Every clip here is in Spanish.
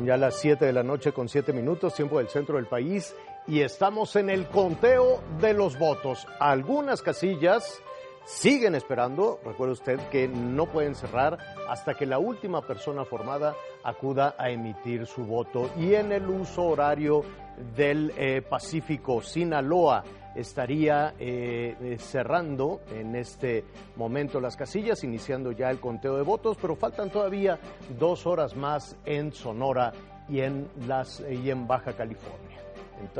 Son ya las 7 de la noche con 7 minutos, tiempo del centro del país, y estamos en el conteo de los votos. Algunas casillas siguen esperando. Recuerde usted que no pueden cerrar hasta que la última persona formada acuda a emitir su voto. Y en el uso horario del eh, Pacífico, Sinaloa estaría eh, eh, cerrando en este momento las casillas, iniciando ya el conteo de votos, pero faltan todavía dos horas más en Sonora y en, las, y en Baja California.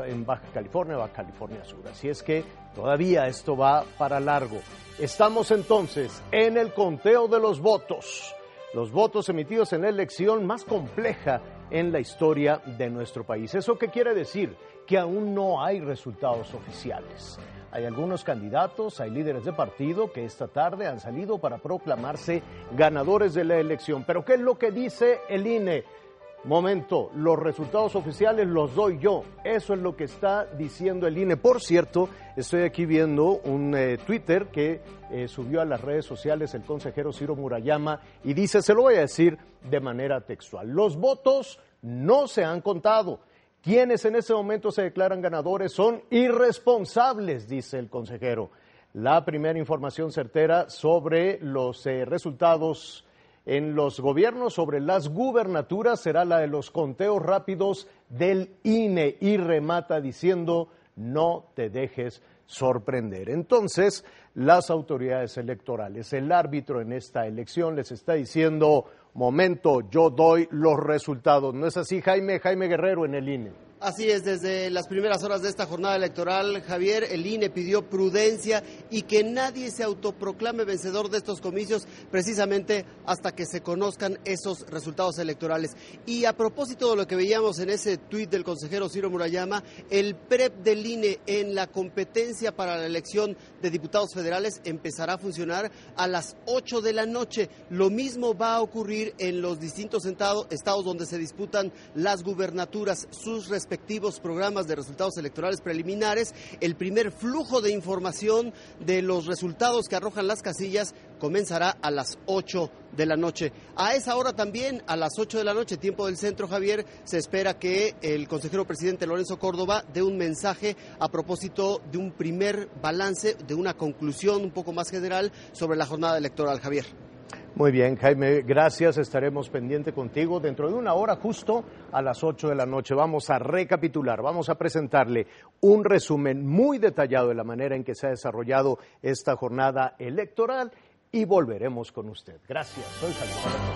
En, Baja California, Baja California Sur. Así es que todavía esto va para largo. Estamos entonces en el conteo de los votos. Los votos emitidos en la elección más compleja en la historia de nuestro país. ¿Eso qué quiere decir? Que aún no hay resultados oficiales. Hay algunos candidatos, hay líderes de partido que esta tarde han salido para proclamarse ganadores de la elección. Pero ¿qué es lo que dice el INE? Momento, los resultados oficiales los doy yo. Eso es lo que está diciendo el INE. Por cierto, estoy aquí viendo un eh, Twitter que eh, subió a las redes sociales el consejero Ciro Murayama y dice, se lo voy a decir de manera textual, los votos no se han contado. Quienes en ese momento se declaran ganadores son irresponsables, dice el consejero. La primera información certera sobre los eh, resultados en los gobiernos sobre las gubernaturas será la de los conteos rápidos del INE y remata diciendo no te dejes sorprender. Entonces, las autoridades electorales, el árbitro en esta elección les está diciendo, momento, yo doy los resultados. ¿No es así, Jaime? Jaime Guerrero en el INE. Así es, desde las primeras horas de esta jornada electoral, Javier, el INE pidió prudencia y que nadie se autoproclame vencedor de estos comicios precisamente hasta que se conozcan esos resultados electorales. Y a propósito de lo que veíamos en ese tuit del consejero Ciro Murayama, el PREP del INE en la competencia para la elección de diputados federales empezará a funcionar a las 8 de la noche. Lo mismo va a ocurrir en los distintos estados donde se disputan las gubernaturas, sus respectivos programas de resultados electorales preliminares, el primer flujo de información de los resultados que arrojan las casillas comenzará a las 8 de la noche. A esa hora también, a las 8 de la noche, tiempo del centro, Javier, se espera que el consejero presidente Lorenzo Córdoba dé un mensaje a propósito de un primer balance, de una conclusión un poco más general sobre la jornada electoral, Javier. Muy bien, Jaime, gracias. Estaremos pendiente contigo dentro de una hora, justo a las 8 de la noche. Vamos a recapitular, vamos a presentarle un resumen muy detallado de la manera en que se ha desarrollado esta jornada electoral y volveremos con usted. Gracias, soy Jaime.